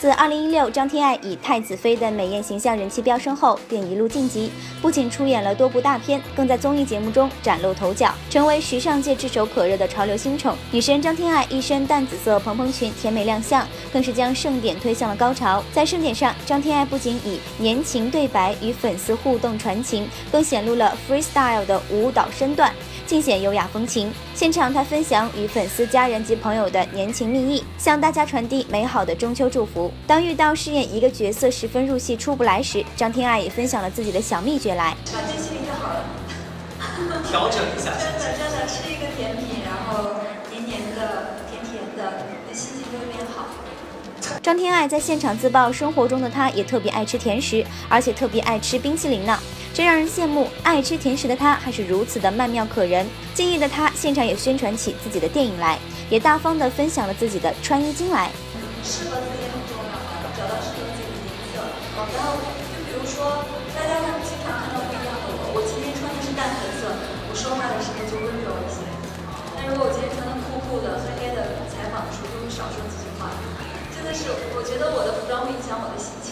自2016张天爱以太子妃的美艳形象人气飙升后，便一路晋级，不仅出演了多部大片，更在综艺节目中崭露头角，成为时尚界炙手可热的潮流新宠。女神张天爱一身淡紫色蓬蓬裙，甜美亮相，更是将盛典推向了高潮。在盛典上，张天爱不仅以年轻对白与粉丝互动传情，更显露了 freestyle 的舞蹈身段。尽显优雅风情。现场，他分享与粉丝、家人及朋友的年情蜜意，向大家传递美好的中秋祝福。当遇到饰演一个角色十分入戏出不来时，张天爱也分享了自己的小秘诀来。把这心情就好了，调整一下。真的真的吃一个甜品，然后黏黏的、甜甜的，心情就会变好。张天爱在现场自曝，生活中的她也特别爱吃甜食，而且特别爱吃冰淇淋呢。真让人羡慕，爱吃甜食的她还是如此的曼妙可人。敬业的她现场也宣传起自己的电影来，也大方的分享了自己的穿衣经来。适合自己很重要啊，找到适合自己的颜色。然后就比如说，大家经常看到不一样的我。我今天穿的是淡粉色，我说话的时候就温柔一些。但如果我今天就。是，我觉得我的服装会影响我的心情。